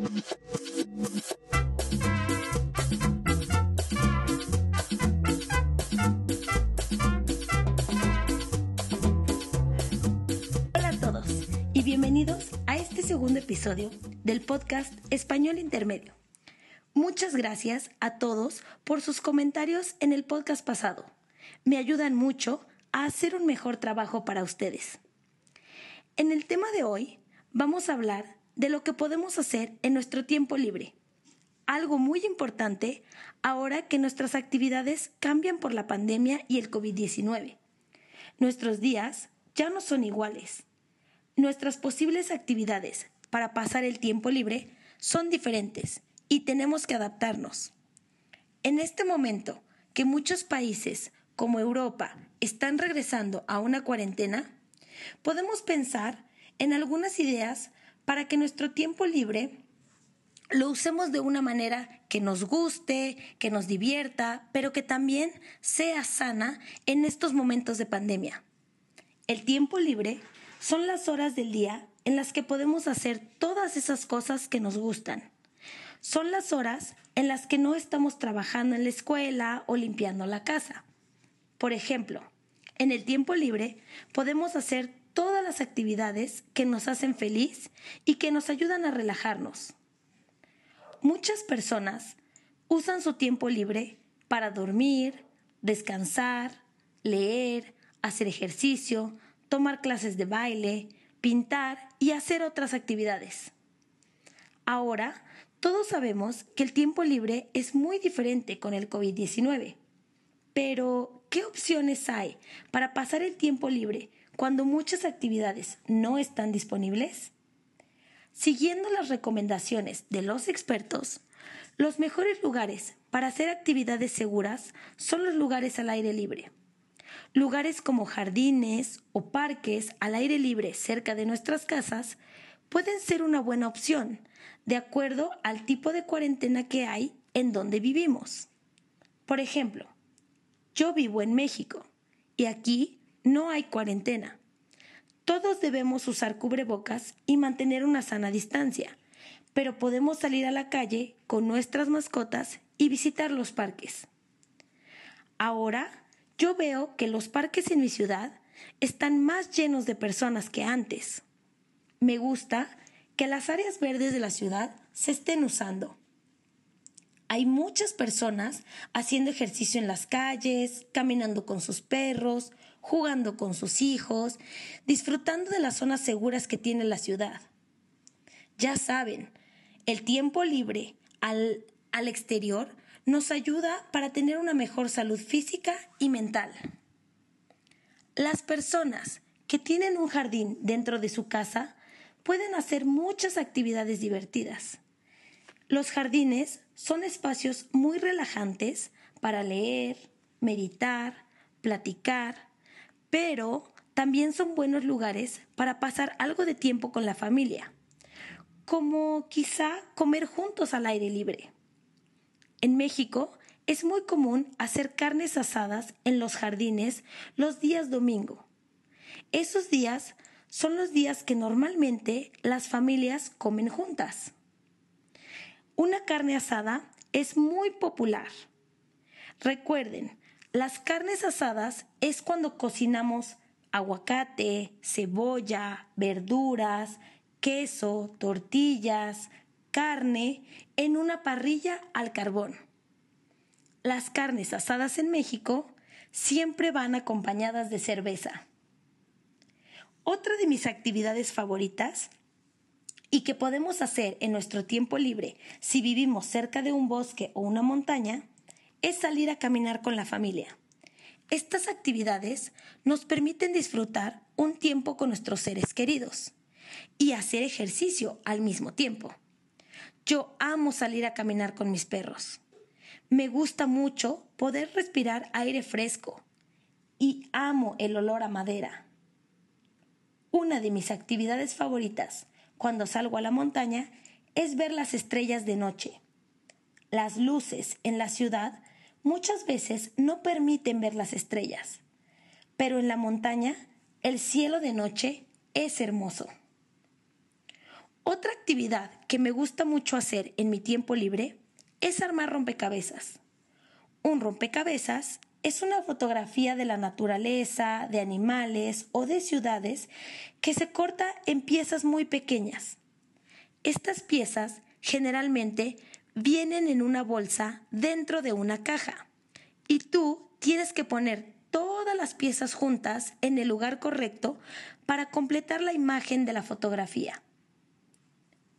Hola a todos y bienvenidos a este segundo episodio del podcast Español Intermedio. Muchas gracias a todos por sus comentarios en el podcast pasado. Me ayudan mucho a hacer un mejor trabajo para ustedes. En el tema de hoy vamos a hablar de lo que podemos hacer en nuestro tiempo libre. Algo muy importante ahora que nuestras actividades cambian por la pandemia y el COVID-19. Nuestros días ya no son iguales. Nuestras posibles actividades para pasar el tiempo libre son diferentes y tenemos que adaptarnos. En este momento que muchos países como Europa están regresando a una cuarentena, podemos pensar en algunas ideas para que nuestro tiempo libre lo usemos de una manera que nos guste, que nos divierta, pero que también sea sana en estos momentos de pandemia. El tiempo libre son las horas del día en las que podemos hacer todas esas cosas que nos gustan. Son las horas en las que no estamos trabajando en la escuela o limpiando la casa. Por ejemplo, en el tiempo libre podemos hacer todas las actividades que nos hacen feliz y que nos ayudan a relajarnos. Muchas personas usan su tiempo libre para dormir, descansar, leer, hacer ejercicio, tomar clases de baile, pintar y hacer otras actividades. Ahora, todos sabemos que el tiempo libre es muy diferente con el COVID-19. Pero, ¿qué opciones hay para pasar el tiempo libre cuando muchas actividades no están disponibles? Siguiendo las recomendaciones de los expertos, los mejores lugares para hacer actividades seguras son los lugares al aire libre. Lugares como jardines o parques al aire libre cerca de nuestras casas pueden ser una buena opción, de acuerdo al tipo de cuarentena que hay en donde vivimos. Por ejemplo, yo vivo en México y aquí no hay cuarentena. Todos debemos usar cubrebocas y mantener una sana distancia, pero podemos salir a la calle con nuestras mascotas y visitar los parques. Ahora yo veo que los parques en mi ciudad están más llenos de personas que antes. Me gusta que las áreas verdes de la ciudad se estén usando. Hay muchas personas haciendo ejercicio en las calles, caminando con sus perros, jugando con sus hijos, disfrutando de las zonas seguras que tiene la ciudad. Ya saben, el tiempo libre al, al exterior nos ayuda para tener una mejor salud física y mental. Las personas que tienen un jardín dentro de su casa pueden hacer muchas actividades divertidas. Los jardines son espacios muy relajantes para leer, meditar, platicar, pero también son buenos lugares para pasar algo de tiempo con la familia, como quizá comer juntos al aire libre. En México es muy común hacer carnes asadas en los jardines los días domingo. Esos días son los días que normalmente las familias comen juntas. Una carne asada es muy popular. Recuerden, las carnes asadas es cuando cocinamos aguacate, cebolla, verduras, queso, tortillas, carne en una parrilla al carbón. Las carnes asadas en México siempre van acompañadas de cerveza. Otra de mis actividades favoritas y que podemos hacer en nuestro tiempo libre si vivimos cerca de un bosque o una montaña es salir a caminar con la familia. Estas actividades nos permiten disfrutar un tiempo con nuestros seres queridos y hacer ejercicio al mismo tiempo. Yo amo salir a caminar con mis perros. Me gusta mucho poder respirar aire fresco y amo el olor a madera. Una de mis actividades favoritas cuando salgo a la montaña es ver las estrellas de noche. Las luces en la ciudad muchas veces no permiten ver las estrellas, pero en la montaña el cielo de noche es hermoso. Otra actividad que me gusta mucho hacer en mi tiempo libre es armar rompecabezas. Un rompecabezas es una fotografía de la naturaleza, de animales o de ciudades que se corta en piezas muy pequeñas. Estas piezas generalmente vienen en una bolsa dentro de una caja y tú tienes que poner todas las piezas juntas en el lugar correcto para completar la imagen de la fotografía.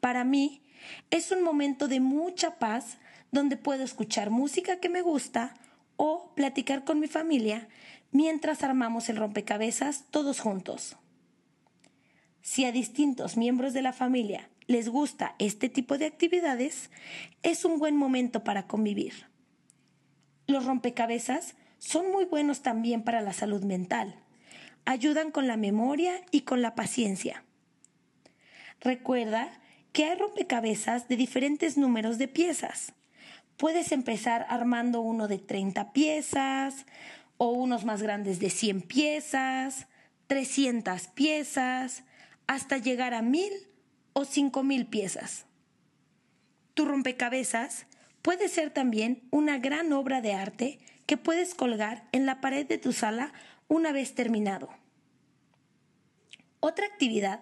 Para mí es un momento de mucha paz donde puedo escuchar música que me gusta o platicar con mi familia mientras armamos el rompecabezas todos juntos. Si a distintos miembros de la familia les gusta este tipo de actividades, es un buen momento para convivir. Los rompecabezas son muy buenos también para la salud mental. Ayudan con la memoria y con la paciencia. Recuerda que hay rompecabezas de diferentes números de piezas. Puedes empezar armando uno de 30 piezas o unos más grandes de 100 piezas, 300 piezas, hasta llegar a 1000 o 5000 piezas. Tu rompecabezas puede ser también una gran obra de arte que puedes colgar en la pared de tu sala una vez terminado. Otra actividad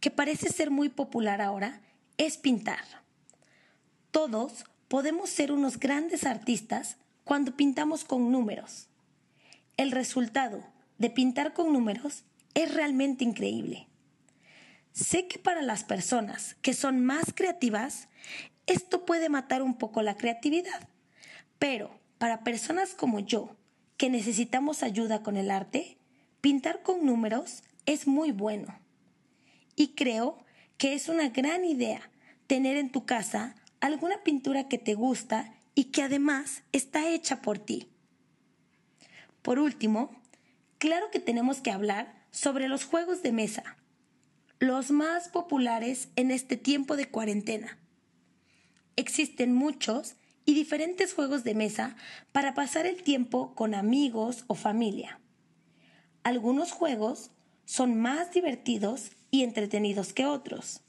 que parece ser muy popular ahora es pintar. Todos podemos ser unos grandes artistas cuando pintamos con números. El resultado de pintar con números es realmente increíble. Sé que para las personas que son más creativas, esto puede matar un poco la creatividad, pero para personas como yo, que necesitamos ayuda con el arte, pintar con números es muy bueno. Y creo que es una gran idea tener en tu casa alguna pintura que te gusta y que además está hecha por ti. Por último, claro que tenemos que hablar sobre los juegos de mesa, los más populares en este tiempo de cuarentena. Existen muchos y diferentes juegos de mesa para pasar el tiempo con amigos o familia. Algunos juegos son más divertidos y entretenidos que otros,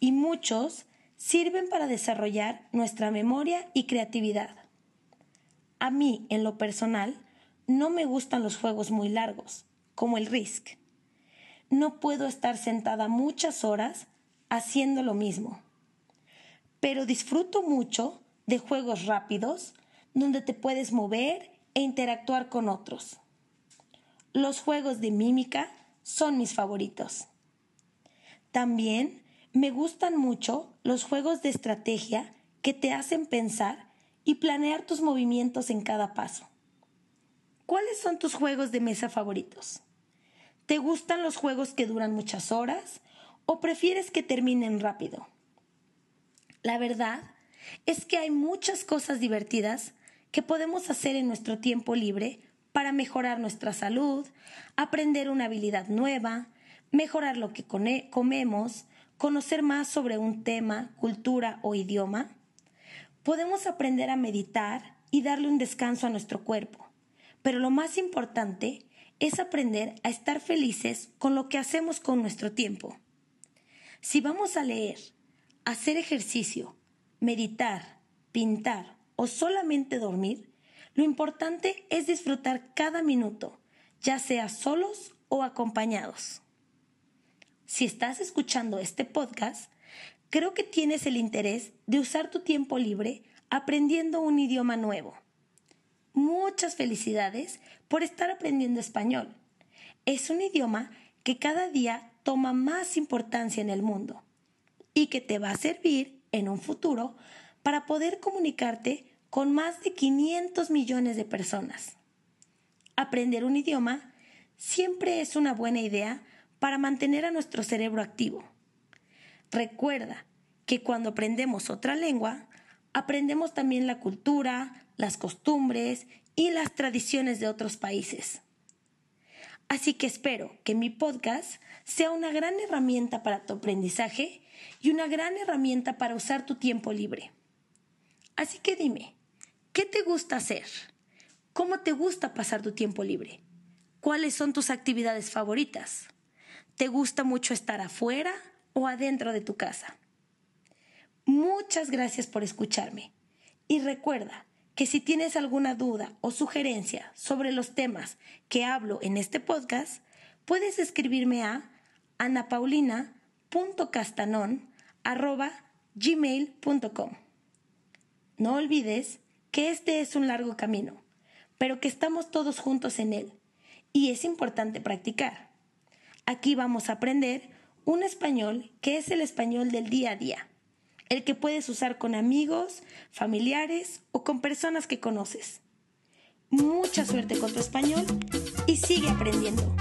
y muchos sirven para desarrollar nuestra memoria y creatividad. A mí, en lo personal, no me gustan los juegos muy largos, como el Risk. No puedo estar sentada muchas horas haciendo lo mismo. Pero disfruto mucho de juegos rápidos donde te puedes mover e interactuar con otros. Los juegos de mímica son mis favoritos. También me gustan mucho los juegos de estrategia que te hacen pensar y planear tus movimientos en cada paso. ¿Cuáles son tus juegos de mesa favoritos? ¿Te gustan los juegos que duran muchas horas o prefieres que terminen rápido? La verdad es que hay muchas cosas divertidas que podemos hacer en nuestro tiempo libre para mejorar nuestra salud, aprender una habilidad nueva, mejorar lo que comemos, conocer más sobre un tema, cultura o idioma, podemos aprender a meditar y darle un descanso a nuestro cuerpo. Pero lo más importante es aprender a estar felices con lo que hacemos con nuestro tiempo. Si vamos a leer, hacer ejercicio, meditar, pintar o solamente dormir, lo importante es disfrutar cada minuto, ya sea solos o acompañados. Si estás escuchando este podcast, creo que tienes el interés de usar tu tiempo libre aprendiendo un idioma nuevo. Muchas felicidades por estar aprendiendo español. Es un idioma que cada día toma más importancia en el mundo y que te va a servir en un futuro para poder comunicarte con más de 500 millones de personas. Aprender un idioma siempre es una buena idea para mantener a nuestro cerebro activo. Recuerda que cuando aprendemos otra lengua, aprendemos también la cultura, las costumbres y las tradiciones de otros países. Así que espero que mi podcast sea una gran herramienta para tu aprendizaje y una gran herramienta para usar tu tiempo libre. Así que dime, ¿qué te gusta hacer? ¿Cómo te gusta pasar tu tiempo libre? ¿Cuáles son tus actividades favoritas? ¿Te gusta mucho estar afuera o adentro de tu casa? Muchas gracias por escucharme. Y recuerda que si tienes alguna duda o sugerencia sobre los temas que hablo en este podcast, puedes escribirme a anapaulina.castanon.gmail.com No olvides que este es un largo camino, pero que estamos todos juntos en él y es importante practicar. Aquí vamos a aprender un español que es el español del día a día, el que puedes usar con amigos, familiares o con personas que conoces. Mucha suerte con tu español y sigue aprendiendo.